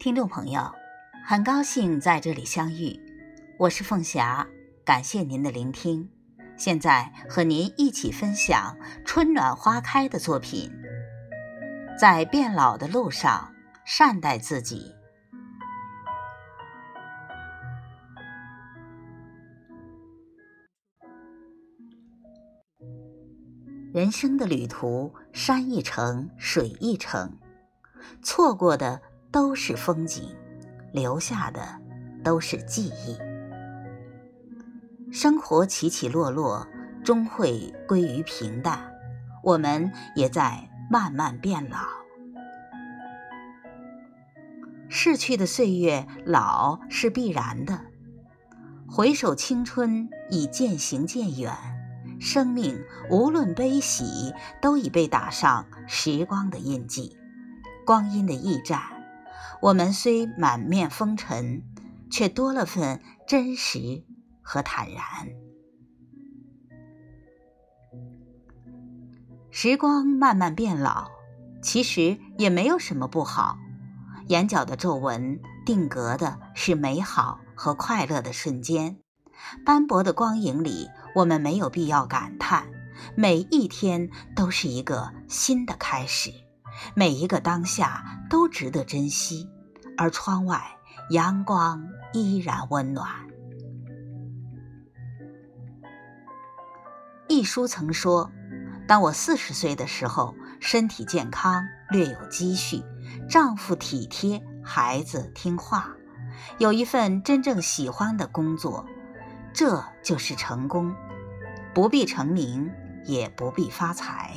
听众朋友，很高兴在这里相遇，我是凤霞，感谢您的聆听。现在和您一起分享春暖花开的作品，在变老的路上，善待自己。人生的旅途，山一程，水一程，错过的。都是风景，留下的都是记忆。生活起起落落，终会归于平淡。我们也在慢慢变老。逝去的岁月，老是必然的。回首青春，已渐行渐远。生命无论悲喜，都已被打上时光的印记。光阴的驿站。我们虽满面风尘，却多了份真实和坦然。时光慢慢变老，其实也没有什么不好。眼角的皱纹定格的是美好和快乐的瞬间。斑驳的光影里，我们没有必要感叹。每一天都是一个新的开始。每一个当下都值得珍惜，而窗外阳光依然温暖。一书曾说：“当我四十岁的时候，身体健康，略有积蓄，丈夫体贴，孩子听话，有一份真正喜欢的工作，这就是成功。不必成名，也不必发财。”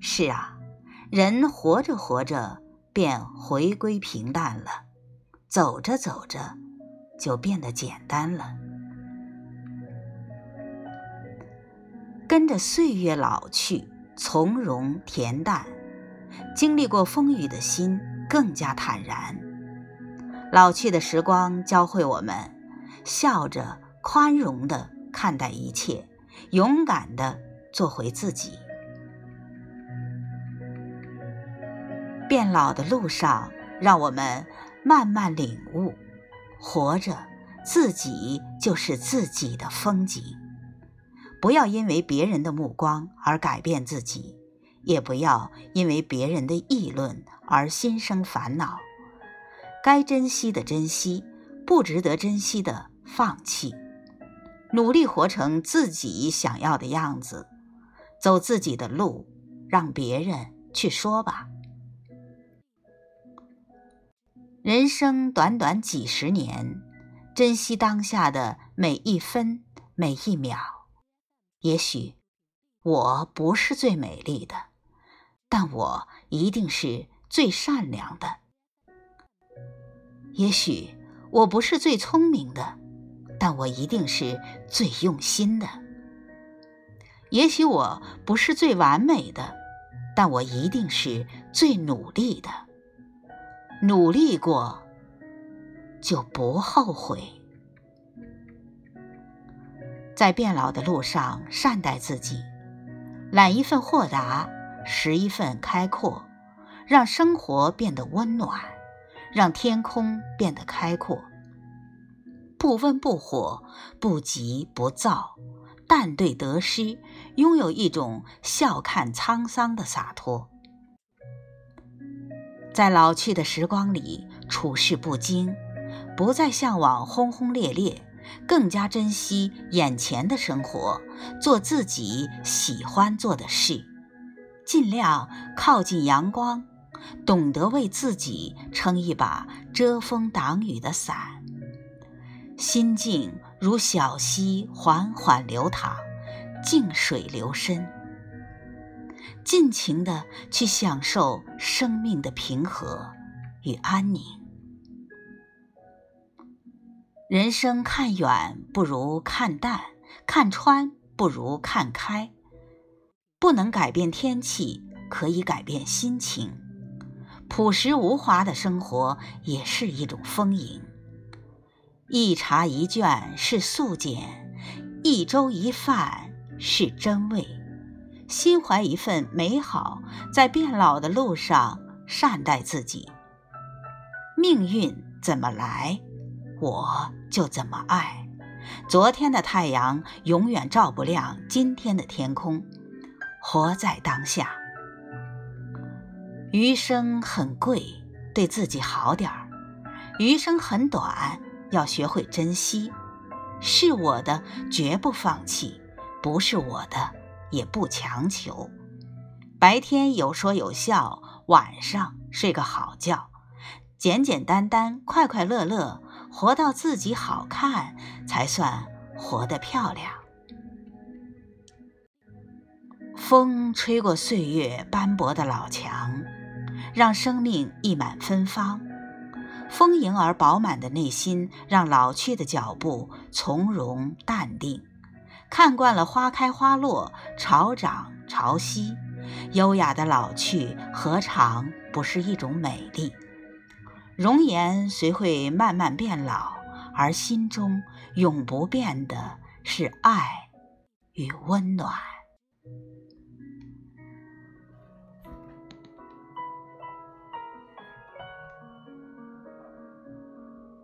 是啊。人活着活着，便回归平淡了；走着走着，就变得简单了。跟着岁月老去，从容恬淡；经历过风雨的心，更加坦然。老去的时光教会我们，笑着、宽容的看待一切，勇敢的做回自己。变老的路上，让我们慢慢领悟：活着，自己就是自己的风景。不要因为别人的目光而改变自己，也不要因为别人的议论而心生烦恼。该珍惜的珍惜，不值得珍惜的放弃。努力活成自己想要的样子，走自己的路，让别人去说吧。人生短短几十年，珍惜当下的每一分每一秒。也许我不是最美丽的，但我一定是最善良的。也许我不是最聪明的，但我一定是最用心的。也许我不是最完美的，但我一定是最努力的。努力过，就不后悔。在变老的路上，善待自己，揽一份豁达，拾一份开阔，让生活变得温暖，让天空变得开阔。不温不火，不急不躁，淡对得失，拥有一种笑看沧桑的洒脱。在老去的时光里，处事不惊，不再向往轰轰烈烈，更加珍惜眼前的生活，做自己喜欢做的事，尽量靠近阳光，懂得为自己撑一把遮风挡雨的伞。心境如小溪缓缓流淌，静水流深。尽情的去享受生命的平和与安宁。人生看远不如看淡，看穿不如看开。不能改变天气，可以改变心情。朴实无华的生活也是一种丰盈。一茶一卷是素简，一粥一饭是真味。心怀一份美好，在变老的路上善待自己，命运怎么来，我就怎么爱。昨天的太阳永远照不亮今天的天空。活在当下，余生很贵，对自己好点儿。余生很短，要学会珍惜。是我的，绝不放弃；不是我的，也不强求。白天有说有笑，晚上睡个好觉。简简单单，快快乐乐，活到自己好看，才算活得漂亮。风吹过岁月斑驳的老墙，让生命溢满芬芳。丰盈而饱满的内心，让老去的脚步从容淡定。看惯了花开花落，潮涨潮汐，优雅的老去，何尝不是一种美丽？容颜虽会慢慢变老，而心中永不变的是爱与温暖。